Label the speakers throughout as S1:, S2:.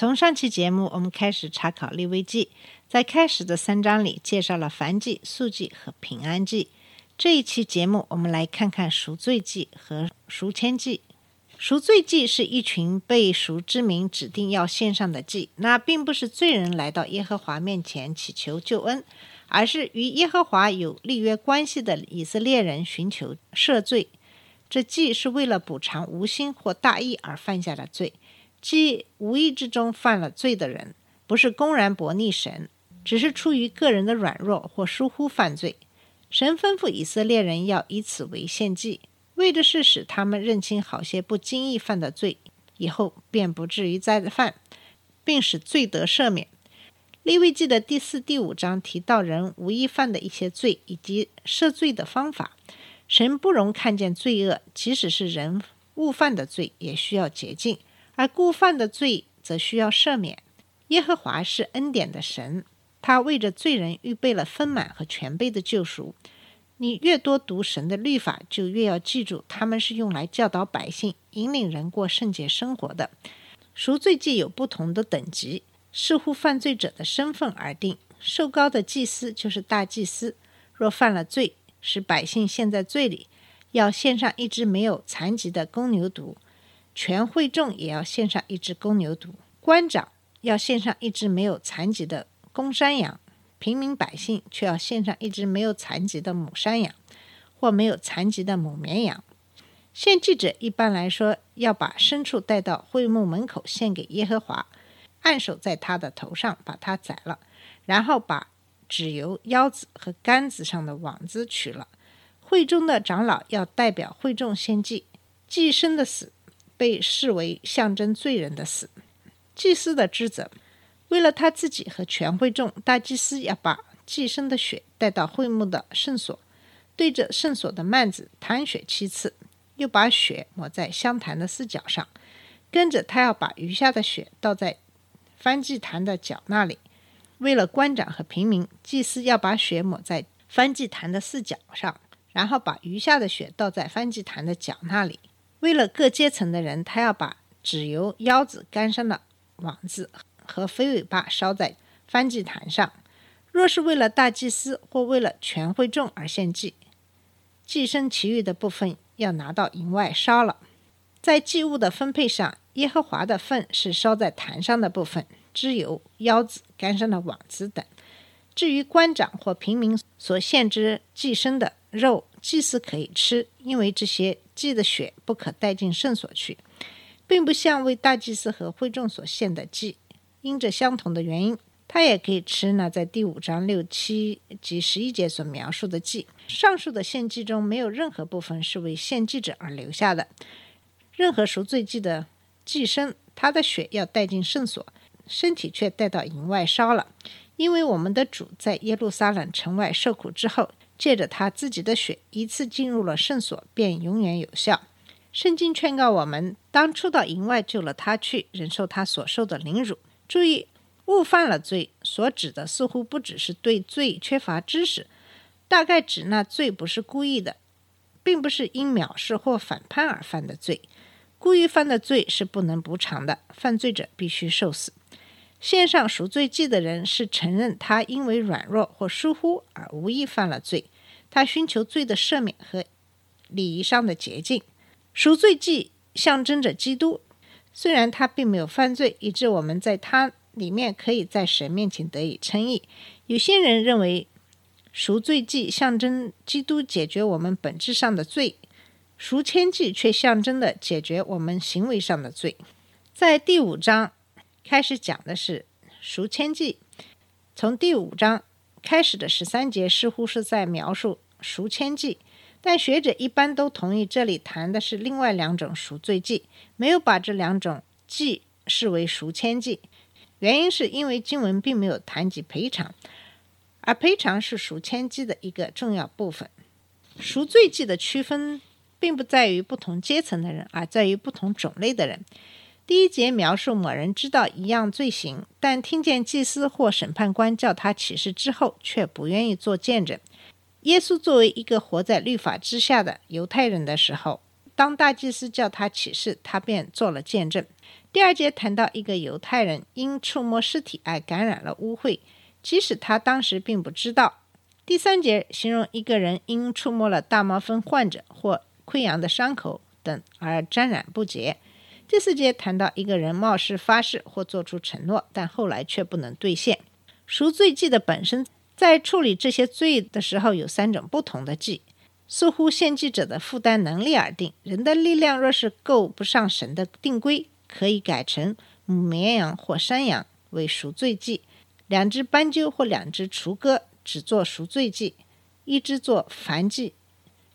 S1: 从上期节目，我们开始查考利未记，在开始的三章里介绍了燔祭、素祭和平安祭。这一期节目，我们来看看赎罪祭和赎愆祭。赎罪祭是一群被赎之民指定要献上的祭，那并不是罪人来到耶和华面前祈求救恩，而是与耶和华有立约关系的以色列人寻求赦罪。这祭是为了补偿无心或大意而犯下的罪。即无意之中犯了罪的人，不是公然悖逆神，只是出于个人的软弱或疏忽犯罪。神吩咐以色列人要以此为献祭，为的是使他们认清好些不经意犯的罪，以后便不至于再犯，并使罪得赦免。利未记的第四、第五章提到人无意犯的一些罪以及赦罪的方法。神不容看见罪恶，即使是人误犯的罪，也需要洁净。而故犯的罪则需要赦免。耶和华是恩典的神，他为着罪人预备了丰满和全备的救赎。你越多读神的律法，就越要记住，他们是用来教导百姓、引领人过圣洁生活的。赎罪祭有不同的等级，视乎犯罪者的身份而定。受高的祭司就是大祭司，若犯了罪，使百姓陷在罪里，要献上一只没有残疾的公牛犊。全会众也要献上一只公牛犊，官长要献上一只没有残疾的公山羊，平民百姓却要献上一只没有残疾的母山羊，或没有残疾的母绵羊。献祭者一般来说要把牲畜带到会幕门口献给耶和华，按手在他的头上，把他宰了，然后把脂油、腰子和杆子上的网子取了。会中的长老要代表会众献祭，祭牲的死。被视为象征罪人的死。祭司的职责，为了他自己和全会众，大祭司要把祭牲的血带到会幕的圣所，对着圣所的幔子弹血七次，又把血抹在香坛的四角上。跟着他要把余下的血倒在燔祭坛的角那里。为了官长和平民，祭司要把血抹在燔祭坛的四角上，然后把余下的血倒在燔祭坛的角那里。为了各阶层的人，他要把脂油、腰子、杆上的网子和肥尾巴烧在燔祭坛上。若是为了大祭司或为了全会众而献祭，祭牲其余的部分要拿到营外烧了。在祭物的分配上，耶和华的份是烧在坛上的部分，脂油、腰子、杆上的网子等。至于官长或平民所献之祭牲的肉，祭司可以吃，因为这些祭的血不可带进圣所去，并不像为大祭司和会众所献的祭。因着相同的原因，他也可以吃那在第五章六七及十一节所描述的祭。上述的献祭中没有任何部分是为献祭者而留下的。任何赎罪祭的祭牲，他的血要带进圣所，身体却带到营外烧了，因为我们的主在耶路撒冷城外受苦之后。借着他自己的血，一次进入了圣所，便永远有效。圣经劝告我们，当初到营外救了他去，忍受他所受的凌辱。注意，误犯了罪，所指的似乎不只是对罪缺乏知识，大概指那罪不是故意的，并不是因藐视或反叛而犯的罪。故意犯的罪是不能补偿的，犯罪者必须受死。献上赎罪祭的人是承认他因为软弱或疏忽而无意犯了罪，他寻求罪的赦免和礼仪上的洁净。赎罪祭象征着基督，虽然他并没有犯罪，以致我们在他里面可以在神面前得以称义。有些人认为赎罪祭象征基督解决我们本质上的罪，赎愆祭却象征的解决我们行为上的罪。在第五章。开始讲的是赎愆祭，从第五章开始的十三节似乎是在描述赎愆祭，但学者一般都同意这里谈的是另外两种赎罪祭，没有把这两种祭视为赎愆祭。原因是因为经文并没有谈及赔偿，而赔偿是赎愆祭的一个重要部分。赎罪祭的区分并不在于不同阶层的人，而在于不同种类的人。第一节描述某人知道一样罪行，但听见祭司或审判官叫他起誓之后，却不愿意做见证。耶稣作为一个活在律法之下的犹太人的时候，当大祭司叫他起誓，他便做了见证。第二节谈到一个犹太人因触摸尸体而感染了污秽，即使他当时并不知道。第三节形容一个人因触摸了大麻风患者或溃疡的伤口等而沾染不洁。第四节谈到一个人冒失发誓或做出承诺，但后来却不能兑现。赎罪祭的本身。在处理这些罪的时候，有三种不同的祭，似乎献祭者的负担能力而定。人的力量若是够不上神的定规，可以改成母绵羊或山羊为赎罪祭，两只斑鸠或两只雏鸽只做赎罪祭，一只做燔祭，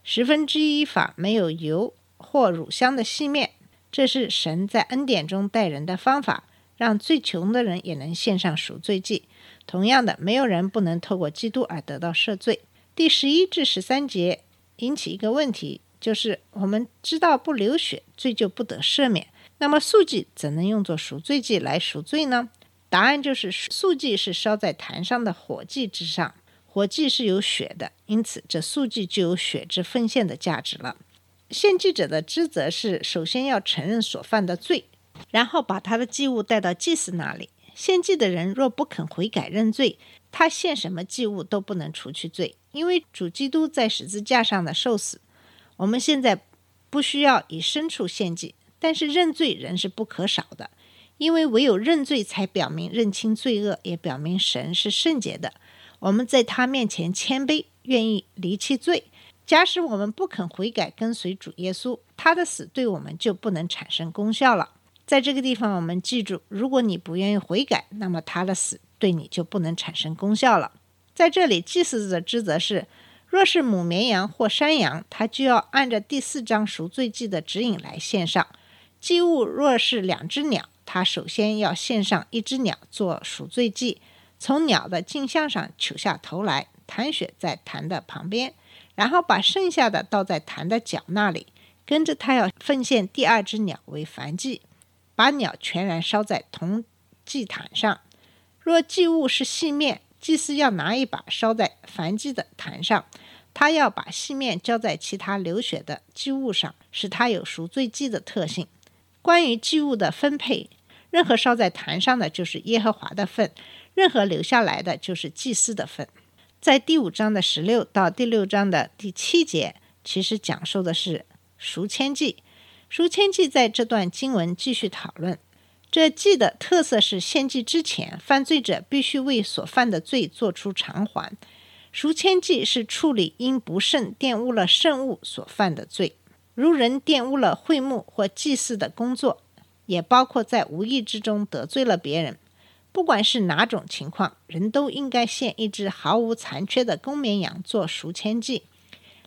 S1: 十分之一法没有油或乳香的细面。这是神在恩典中待人的方法，让最穷的人也能献上赎罪祭。同样的，没有人不能透过基督而得到赦罪。第十一至十三节引起一个问题，就是我们知道不流血罪就不得赦免，那么素祭怎能用作赎罪祭来赎罪呢？答案就是素祭是烧在坛上的火祭之上，火祭是有血的，因此这素祭就有血之奉献的价值了。献祭者的职责是首先要承认所犯的罪，然后把他的祭物带到祭司那里。献祭的人若不肯悔改认罪，他献什么祭物都不能除去罪，因为主基督在十字架上的受死。我们现在不需要以牲畜献祭，但是认罪仍是不可少的，因为唯有认罪才表明认清罪恶，也表明神是圣洁的。我们在他面前谦卑，愿意离弃罪。假使我们不肯悔改跟随主耶稣，他的死对我们就不能产生功效了。在这个地方，我们记住：如果你不愿意悔改，那么他的死对你就不能产生功效了。在这里，祭司的职责是：若是母绵羊或山羊，他就要按照第四章赎罪记的指引来献上祭物；若是两只鸟，他首先要献上一只鸟做赎罪祭，从鸟的镜像上取下头来，弹血在坛的旁边，然后把剩下的倒在坛的脚那里，跟着他要奉献第二只鸟为燔祭。把鸟全然烧在铜祭坛上。若祭物是细面，祭司要拿一把烧在燔祭的坛上。他要把细面浇在其他流血的祭物上，使它有赎罪祭的特性。关于祭物的分配，任何烧在坛上的就是耶和华的份，任何留下来的就是祭司的份。在第五章的十六到第六章的第七节，其实讲述的是赎愆祭。赎愆祭在这段经文继续讨论。这祭的特色是献祭之前，犯罪者必须为所犯的罪做出偿还。赎愆祭是处理因不慎玷污了圣物所犯的罪，如人玷污了会幕或祭祀的工作，也包括在无意之中得罪了别人。不管是哪种情况，人都应该献一只毫无残缺的公绵羊做赎愆祭。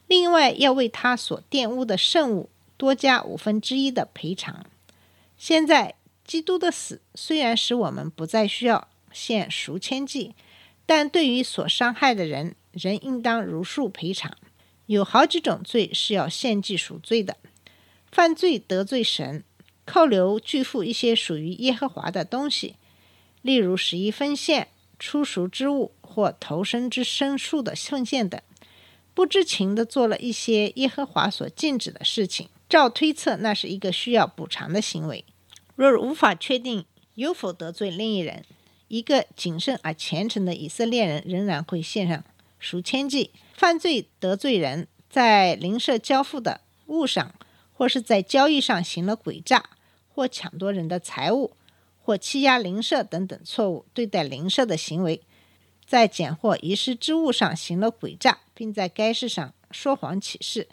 S1: 另外，要为他所玷污的圣物。多加五分之一的赔偿。现在，基督的死虽然使我们不再需要献赎千祭，但对于所伤害的人，仍应当如数赔偿。有好几种罪是要献祭赎罪的：犯罪得罪神，扣留拒付一些属于耶和华的东西，例如十一分献、出熟之物或投生之牲畜的奉献等；不知情的做了一些耶和华所禁止的事情。照推测，那是一个需要补偿的行为。若无法确定有否得罪另一人，一个谨慎而虔诚的以色列人仍然会献上赎千祭。犯罪得罪人在邻舍交付的物上，或是在交易上行了诡诈，或抢夺人的财物，或欺压邻舍等等错误对待邻舍的行为，在捡获遗失之物上行了诡诈，并在该事上说谎起誓。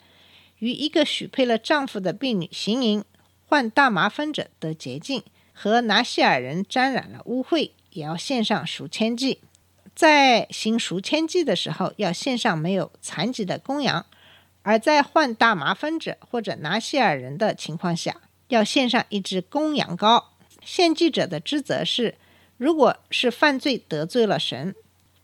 S1: 与一个许配了丈夫的婢女行淫，患大麻风者得洁净；和拿西尔人沾染了污秽，也要献上赎愆祭。在行赎愆祭的时候，要献上没有残疾的公羊；而在患大麻风者或者拿西尔人的情况下，要献上一只公羊羔。献祭者的职责是如果是犯罪得罪了神，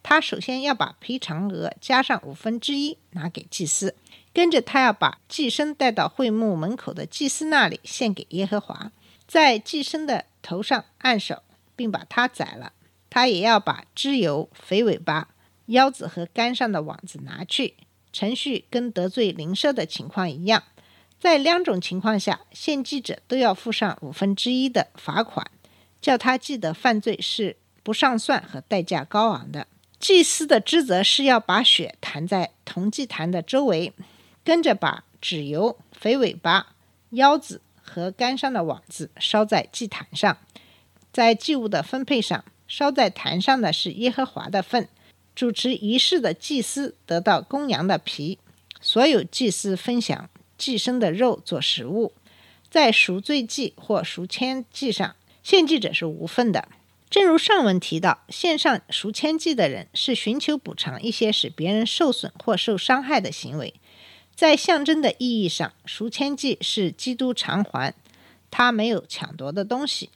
S1: 他首先要把赔偿额加上五分之一拿给祭司，跟着他要把祭牲带到会幕门口的祭司那里献给耶和华，在祭牲的头上按手，并把它宰了。他也要把脂油、肥尾巴、腰子和肝上的网子拿去。程序跟得罪邻舍的情况一样，在两种情况下，献祭者都要付上五分之一的罚款。叫他记得犯罪是不上算和代价高昂的。祭司的职责是要把血弹在铜祭坛的周围，跟着把脂油、肥尾巴、腰子和杆上的网子烧在祭坛上。在祭物的分配上，烧在坛上的是耶和华的份。主持仪式的祭司得到公羊的皮，所有祭司分享寄生的肉做食物。在赎罪祭或赎愆祭上。献祭者是无份的，正如上文提到，献上赎愆祭的人是寻求补偿一些使别人受损或受伤害的行为。在象征的意义上，赎愆祭是基督偿还他没有抢夺的东西，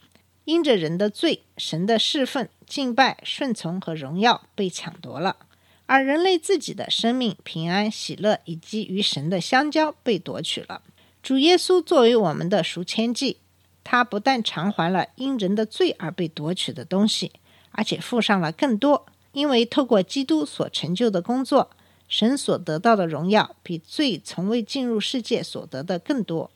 S1: 因着人的罪，神的侍奉、敬拜、顺从和荣耀被抢夺了，而人类自己的生命、平安、喜乐以及与神的相交被夺取了。主耶稣作为我们的赎愆祭。他不但偿还了因人的罪而被夺取的东西，而且付上了更多。因为透过基督所成就的工作，神所得到的荣耀比罪从未进入世界所得的更多。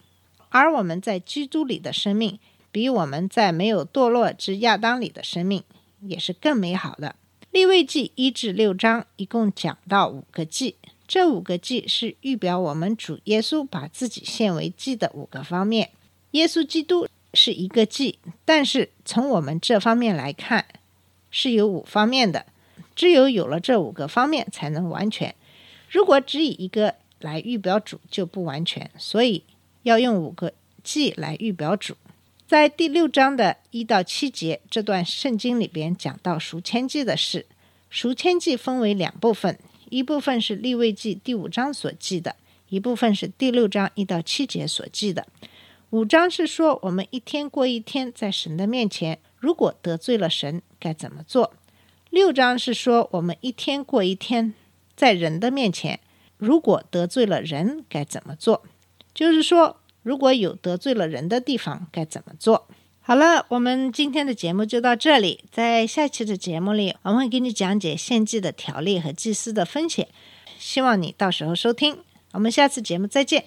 S1: 而我们在基督里的生命，比我们在没有堕落之亚当里的生命也是更美好的。立位记一至六章一共讲到五个祭，这五个祭是预表我们主耶稣把自己献为祭的五个方面。耶稣基督。是一个祭，但是从我们这方面来看，是有五方面的。只有有了这五个方面，才能完全。如果只以一个来预表主，就不完全。所以要用五个祭来预表主。在第六章的一到七节这段圣经里边讲到赎愆祭的事。赎愆祭分为两部分，一部分是立位记第五章所记的，一部分是第六章一到七节所记的。五章是说，我们一天过一天，在神的面前，如果得罪了神，该怎么做？六章是说，我们一天过一天，在人的面前，如果得罪了人，该怎么做？就是说，如果有得罪了人的地方，该怎么做？好了，我们今天的节目就到这里，在下期的节目里，我们会给你讲解献祭的条例和祭司的风险，希望你到时候收听。我们下次节目再见。